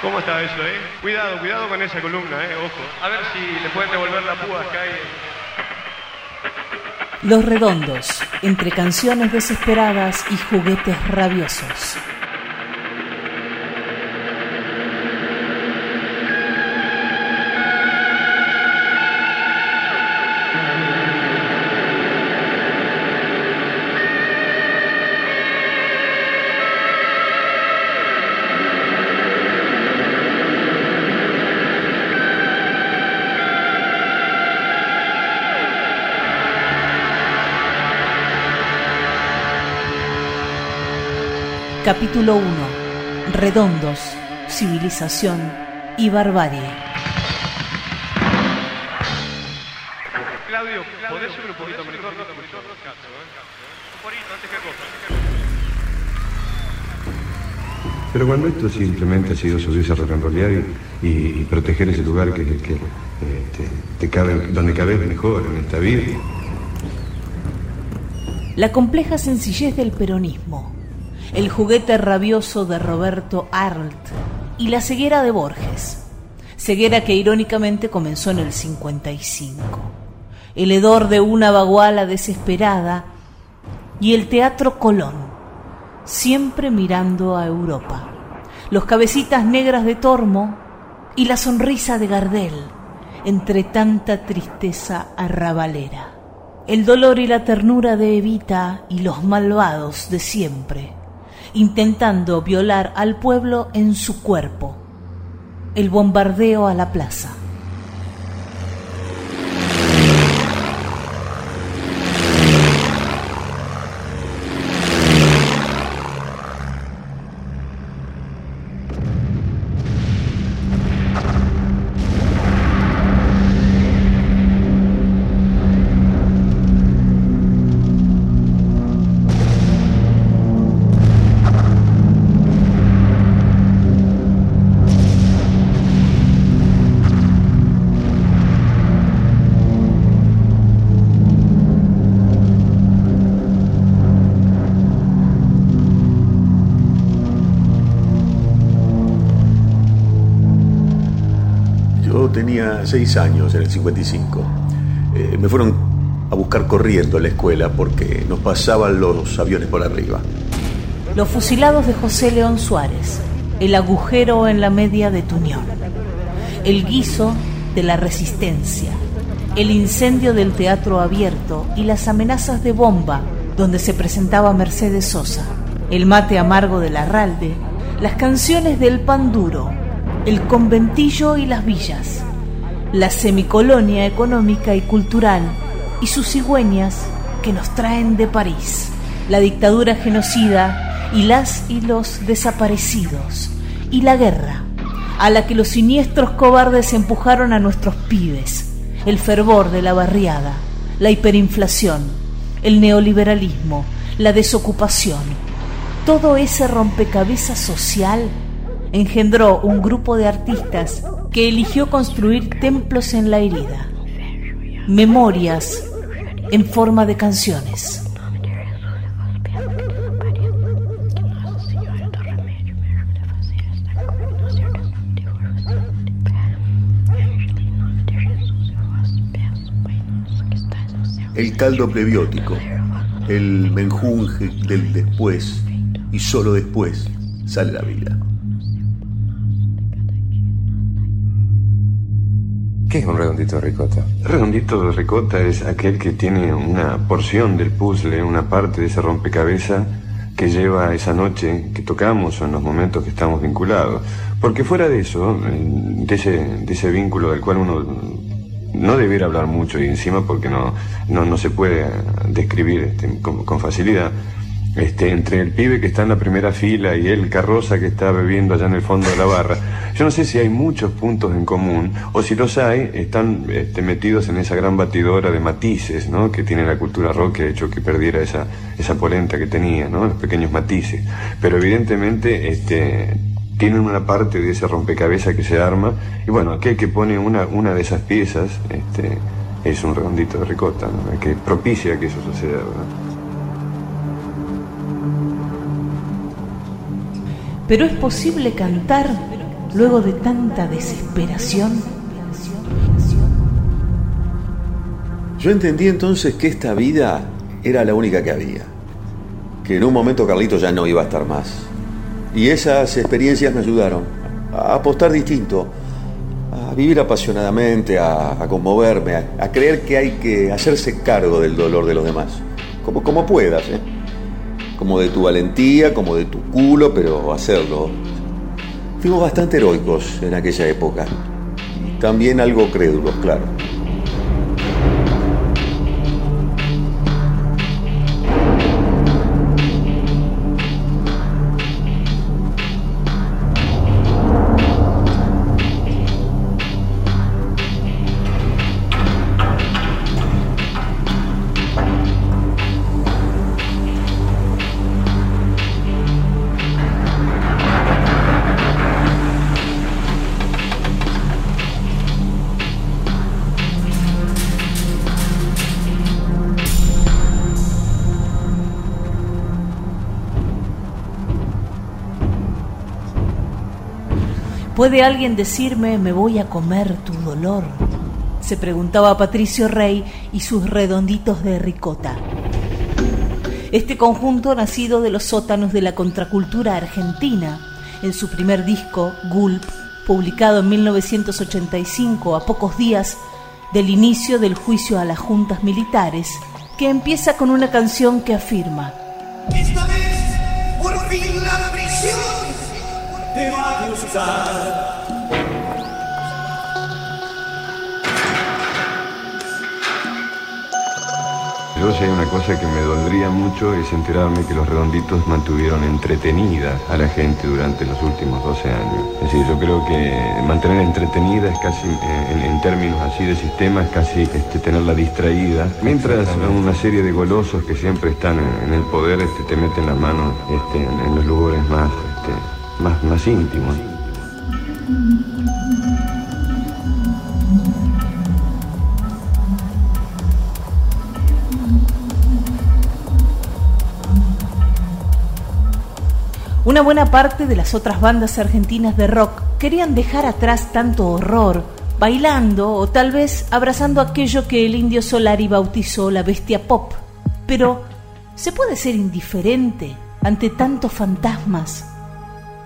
¿Cómo está eso, eh? Cuidado, cuidado con esa columna, eh, ojo. A ver si le pueden devolver la púa acá Los redondos, entre canciones desesperadas y juguetes rabiosos. Capítulo 1. Redondos, civilización y barbarie. Claudio, ¿podés subir un poquito monitor? Un poquito, antes que cosa. Pero cuando esto simplemente ha sido subirse a rollear y, y- y proteger ese lugar que, que, eh, te, te cabe, donde cabes mejor en esta vida. La compleja sencillez del peronismo, el juguete rabioso de Roberto Arlt y la ceguera de Borges. Ceguera que irónicamente comenzó en el 55. El hedor de una baguala desesperada y el Teatro Colón, siempre mirando a Europa. Los cabecitas negras de Tormo y la sonrisa de Gardel entre tanta tristeza arrabalera. El dolor y la ternura de Evita y los malvados de siempre, intentando violar al pueblo en su cuerpo. El bombardeo a la plaza. Tenía seis años en el 55. Eh, me fueron a buscar corriendo a la escuela porque nos pasaban los aviones por arriba. Los fusilados de José León Suárez, el agujero en la media de Tuñón, el guiso de la resistencia, el incendio del teatro abierto y las amenazas de bomba donde se presentaba Mercedes Sosa, el mate amargo de Larralde, las canciones del pan duro, el conventillo y las villas, la semicolonia económica y cultural y sus cigüeñas que nos traen de París, la dictadura genocida y las y los desaparecidos, y la guerra, a la que los siniestros cobardes empujaron a nuestros pibes, el fervor de la barriada, la hiperinflación, el neoliberalismo, la desocupación, todo ese rompecabezas social engendró un grupo de artistas que eligió construir templos en la herida, memorias en forma de canciones. El caldo prebiótico, el menjunje del después, y solo después sale la vida. ¿Qué es un redondito de ricota? Redondito de ricota es aquel que tiene una porción del puzzle, una parte de ese rompecabezas que lleva esa noche que tocamos o en los momentos que estamos vinculados. Porque fuera de eso, eh, de ese, de ese vínculo del cual uno no debiera hablar mucho y encima porque no, no, no se puede describir este, con, con facilidad, este, entre el pibe que está en la primera fila y el carroza que está bebiendo allá en el fondo de la barra. Yo no sé si hay muchos puntos en común o si los hay, están este, metidos en esa gran batidora de matices ¿no? que tiene la cultura rock que ha hecho que perdiera esa, esa polenta que tenía, los pequeños matices. Pero evidentemente este, tienen una parte de ese rompecabezas que se arma y bueno, aquel que pone una, una de esas piezas este, es un redondito de ricota, que propicia que eso suceda. Pero es posible cantar luego de tanta desesperación? Yo entendí entonces que esta vida era la única que había, que en un momento Carlito ya no iba a estar más. Y esas experiencias me ayudaron a apostar distinto, a vivir apasionadamente, a, conmoverme, a, creer que hay que hacerse cargo del dolor de los demás, como, como puedas, ¿eh? Como de tu valentía, como de tu culo, pero hacerlo. Fuimos bastante heroicos en aquella época, también algo crédulos, claro. ¿Puede alguien decirme me voy a comer tu dolor? Se preguntaba Patricio Rey y sus redonditos de ricota. Este conjunto nacido de los sótanos de la contracultura argentina, en su primer disco, Gulp, publicado en 1985, a pocos días del inicio del juicio a las juntas militares, que empieza con una canción que afirma: Yo si hay una cosa que me doldría mucho es enterarme que los redonditos mantuvieron entretenida a la gente durante los últimos 12 años. Es decir, yo creo que mantener entretenida es casi, eh, en, términos así de sistema, es casi este, tenerla distraída. Mientras una serie de golosos que siempre están en, el poder este, te meten las manos este, en, los lugares más más, más íntimo. Una buena parte de las otras bandas argentinas de rock querían dejar atrás tanto horror, bailando o tal vez abrazando aquello que el indio Solari bautizó la bestia pop. Pero, ¿se puede ser indiferente ante tantos fantasmas?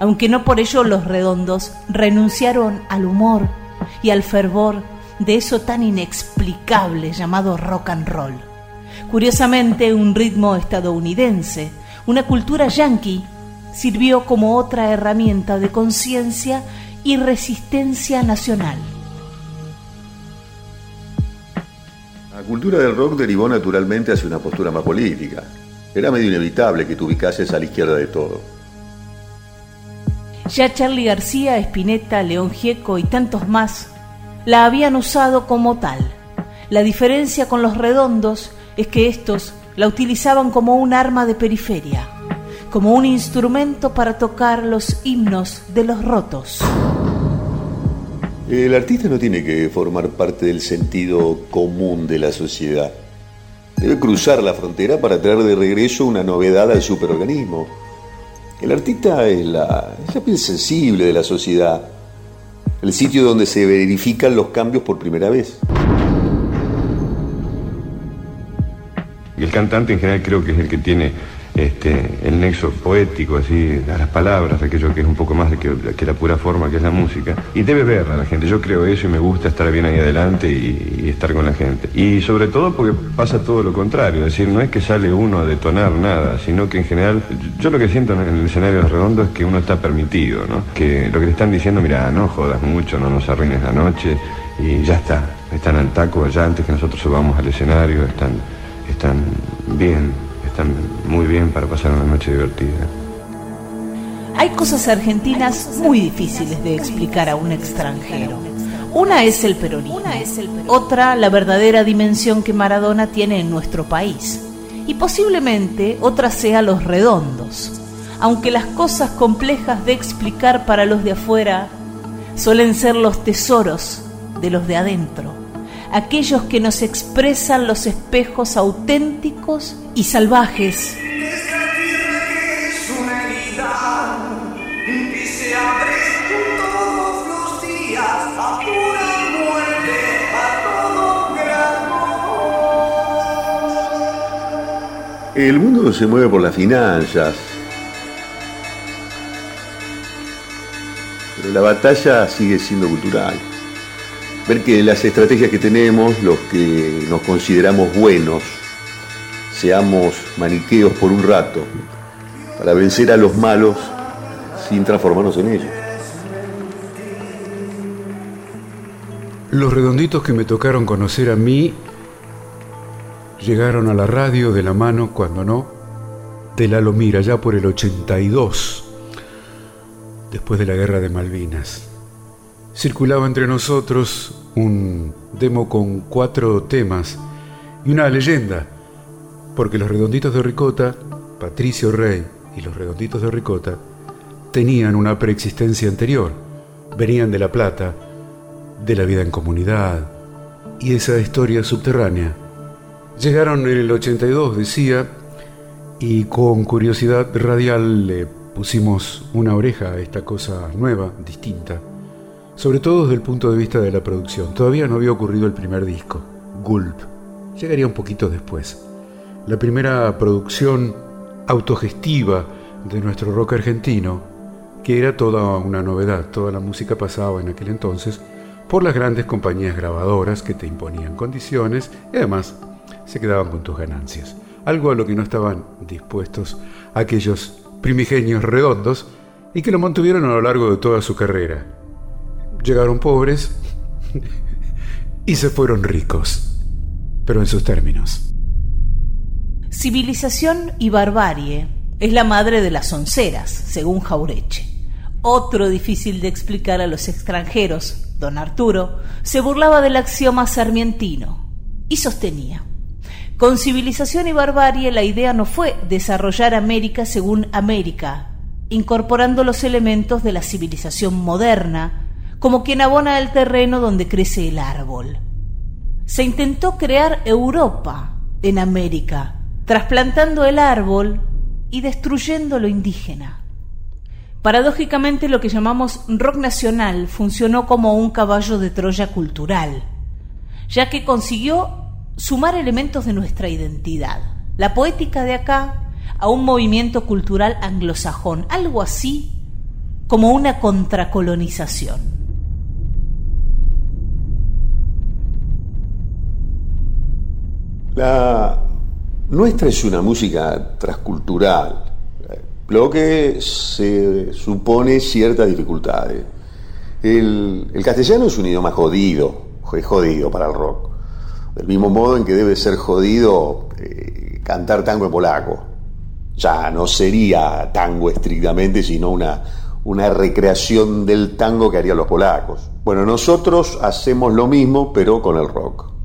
Aunque no por ello los redondos renunciaron al humor y al fervor de eso tan inexplicable llamado rock and roll. Curiosamente, un ritmo estadounidense, una cultura yankee, sirvió como otra herramienta de conciencia y resistencia nacional. La cultura del rock derivó naturalmente hacia una postura más política. Era medio inevitable que te ubicases a la izquierda de todo. Ya Charlie García, Spinetta, León Gieco y tantos más la habían usado como tal. La diferencia con los redondos es que estos la utilizaban como un arma de periferia, como un instrumento para tocar los himnos de los rotos. El artista no tiene que formar parte del sentido común de la sociedad. Debe cruzar la frontera para traer de regreso una novedad al superorganismo el artista es la, piel sensible de la sociedad, el sitio donde se verifican los cambios por primera vez. El cantante en general creo que es el que tiene este, el nexo poético, así, a las palabras, aquello que es un poco más de que, la pura forma que es la música. Y debe verla la gente. Yo creo eso y me gusta estar bien ahí adelante y, estar con la gente. Y sobre todo porque pasa todo lo contrario, es decir, no es que sale uno a detonar nada, sino que en general, yo lo que siento en el escenario redondo es que uno está permitido, ¿no? Que lo que le están diciendo, mira, no jodas mucho, no nos arruines la noche y ya está. Están al taco allá antes que nosotros subamos al escenario, están, están bien están muy bien para pasar una noche divertida. Hay cosas argentinas muy difíciles de explicar a un extranjero. Una es el peronismo, otra la verdadera dimensión que Maradona tiene en nuestro país y posiblemente otra sea los redondos, aunque las cosas complejas de explicar para los de afuera suelen ser los tesoros de los de adentro aquellos que nos expresan los espejos auténticos y salvajes. El mundo se mueve por las finanzas. Pero la batalla sigue siendo cultural. Ver que las estrategias que tenemos, los que nos consideramos buenos, seamos maniqueos por un rato, para vencer a los malos sin transformarnos en ellos. Los redonditos que me tocaron conocer a mí llegaron a la radio de la mano, cuando no, de la Lomira, ya por el 82, después de la guerra de Malvinas. Circulaba entre nosotros un demo con cuatro temas y una leyenda, porque los redonditos de Ricota, Patricio Rey y los redonditos de Ricota, tenían una preexistencia anterior, venían de La Plata, de la vida en comunidad y esa historia subterránea. Llegaron en el 82, decía, y con curiosidad radial le pusimos una oreja a esta cosa nueva, distinta, sobre todo desde el punto de vista de la producción. Todavía no había ocurrido el primer disco, Gulp. Llegaría un poquito después. La primera producción autogestiva de nuestro rock argentino, que era toda una novedad, toda la música pasaba en aquel entonces por las grandes compañías grabadoras que te imponían condiciones y además se quedaban con tus ganancias. Algo a lo que no estaban dispuestos aquellos primigenios redondos y que lo mantuvieron a lo largo de toda su carrera. Llegaron pobres y se fueron ricos, pero en sus términos. Civilización y barbarie es la madre de las onceras, según Jaureche. Otro difícil de explicar a los extranjeros, don Arturo, se burlaba del axioma sarmientino y sostenía con civilización y barbarie la idea no fue desarrollar América según América, incorporando los elementos de la civilización moderna, como quien abona el terreno donde crece el árbol. Se intentó crear Europa en América, trasplantando el árbol y destruyendo lo indígena. Paradójicamente lo que llamamos rock nacional funcionó como un caballo de Troya cultural, ya que consiguió sumar elementos de nuestra identidad, la poética de acá a un movimiento cultural anglosajón, algo así como una contracolonización. La nuestra es una música transcultural, lo que se supone ciertas dificultades. El, el castellano es un idioma jodido, es jodido para el rock. Del mismo modo en que debe ser jodido eh, cantar tango en polaco. Ya no sería tango estrictamente, sino una, una recreación del tango que harían los polacos. Bueno, nosotros hacemos lo mismo, pero con el rock.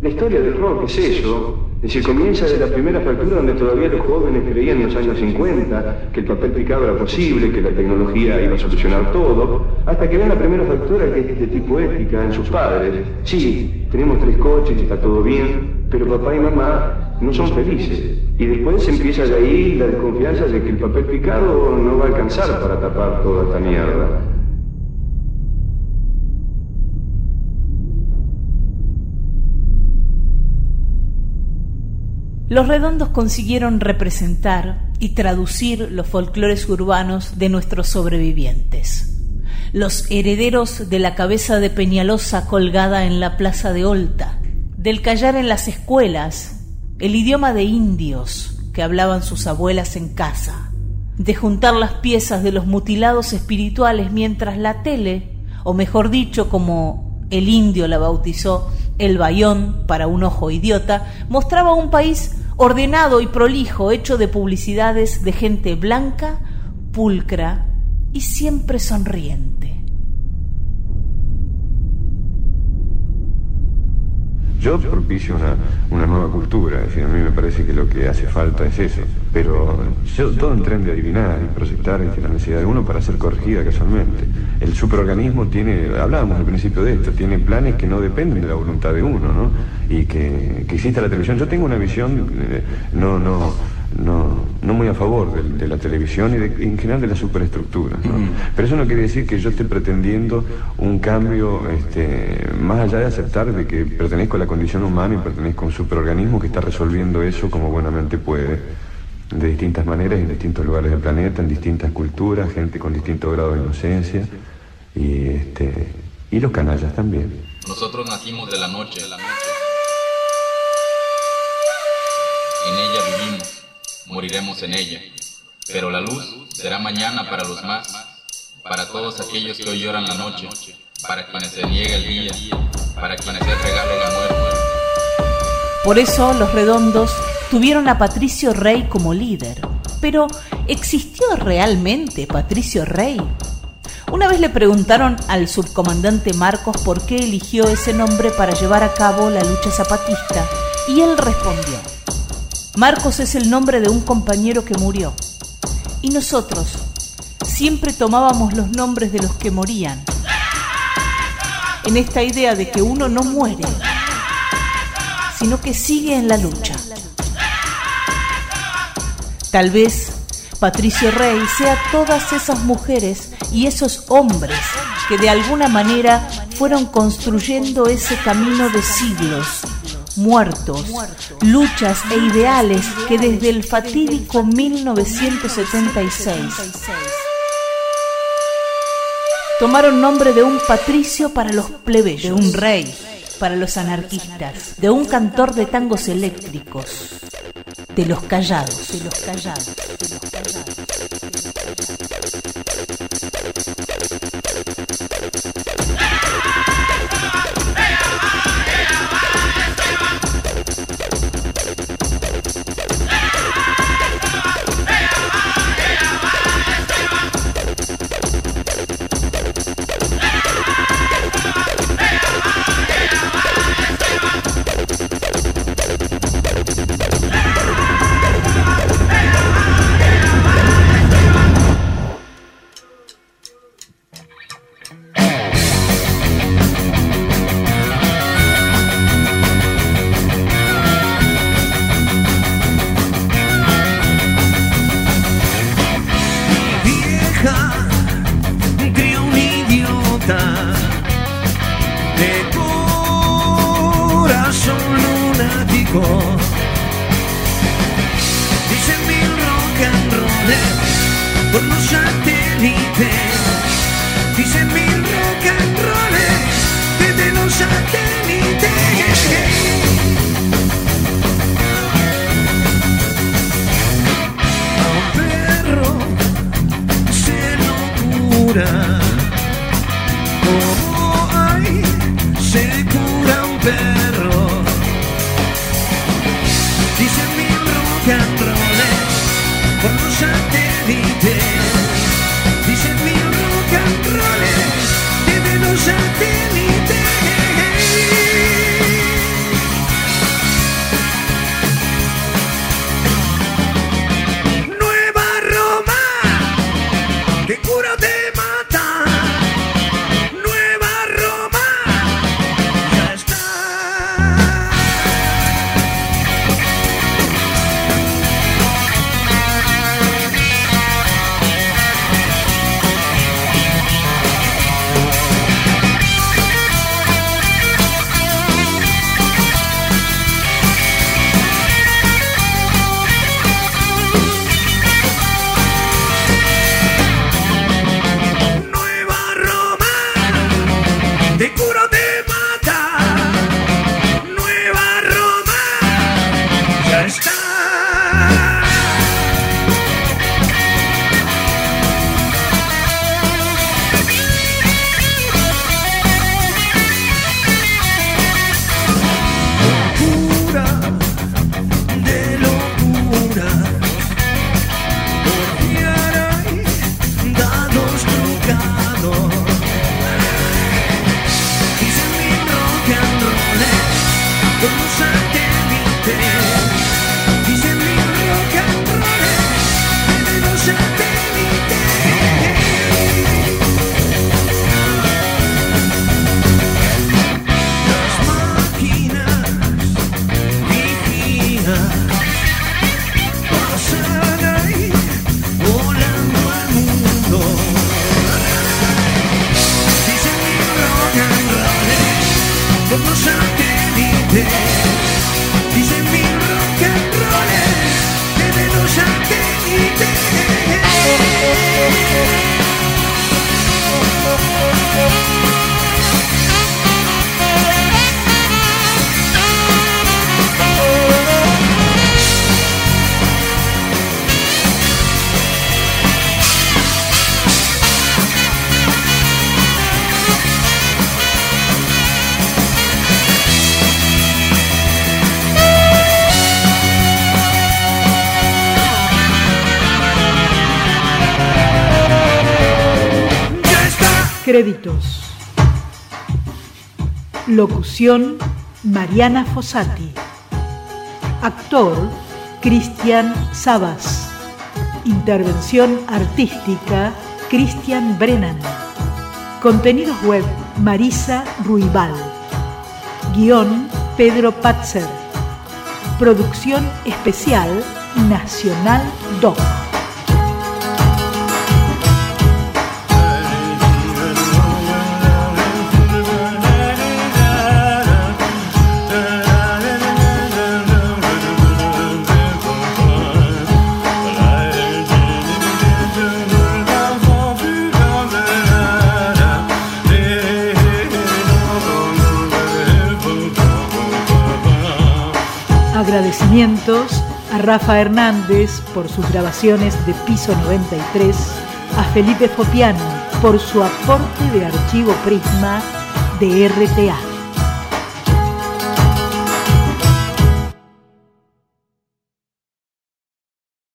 La historia del rock es eso, es decir, comienza de la primera fractura donde todavía los jóvenes creían en los años 50 que el papel picado era posible, que la tecnología iba a solucionar todo, hasta que ven la primera fractura que es de tipo ética en sus padres. Sí, tenemos tres coches, está todo bien, pero papá y mamá no son felices. Y después empieza de ahí la desconfianza de que el papel picado no va a alcanzar para tapar toda esta mierda. Los redondos consiguieron representar y traducir los folclores urbanos de nuestros sobrevivientes, los herederos de la cabeza de Peñalosa colgada en la plaza de Olta, del callar en las escuelas, el idioma de indios que hablaban sus abuelas en casa, de juntar las piezas de los mutilados espirituales mientras la tele, o mejor dicho, como el indio la bautizó, el bayón para un ojo idiota, mostraba un país ordenado y prolijo, hecho de publicidades de gente blanca, pulcra y siempre sonriente. Yo propicio una, una nueva cultura, es decir, a mí me parece que lo que hace falta es eso. Pero yo todo en tren de adivinar y proyectar la necesidad de uno para ser corregida casualmente. El superorganismo tiene, hablábamos al principio de esto, tiene planes que no dependen de la voluntad de uno, ¿no? Y que, que exista la televisión. Yo tengo una visión, eh, no, no, no, no muy a favor de, la televisión y, en general de la superestructura. Pero eso no quiere decir que yo esté pretendiendo un cambio este, más allá de aceptar de que pertenezco a la condición humana y pertenezco a un superorganismo que está resolviendo eso como buenamente puede, de distintas maneras en distintos lugares del planeta, en distintas culturas, gente con distintos grados de inocencia y, este, y los canallas también. Nosotros nacimos de la noche, de la noche. En ella vivimos moriremos en ella. Pero la luz será mañana para los más, para todos aquellos que hoy lloran la noche, para quienes se niega el día, para quienes es regalo la muerte. Por eso los redondos tuvieron a Patricio Rey como líder. Pero, ¿existió realmente Patricio Rey? Una vez le preguntaron al subcomandante Marcos por qué eligió ese nombre para llevar a cabo la lucha zapatista y él respondió, Marcos es el nombre de un compañero que murió. Y nosotros siempre tomábamos los nombres de los que morían. En esta idea de que uno no muere, sino que sigue en la lucha. Tal vez Patricio Rey sea todas esas mujeres y esos hombres que de alguna manera fueron construyendo ese camino de siglos muertos, luchas e ideales que desde el fatídico 1976 tomaron nombre de un patricio para los plebeyos, de un rey para los anarquistas, de un cantor de tangos eléctricos, de los callados, de los callados. De los callados. Créditos. Locución Mariana Fossati. Actor Cristian Sabas. Intervención artística Cristian Brennan. Contenidos web Marisa Ruibal. Guión Pedro Patzer. Producción especial Nacional Doc. A Rafa Hernández por sus grabaciones de Piso 93, a Felipe Fopiano por su aporte de archivo Prisma de RTA.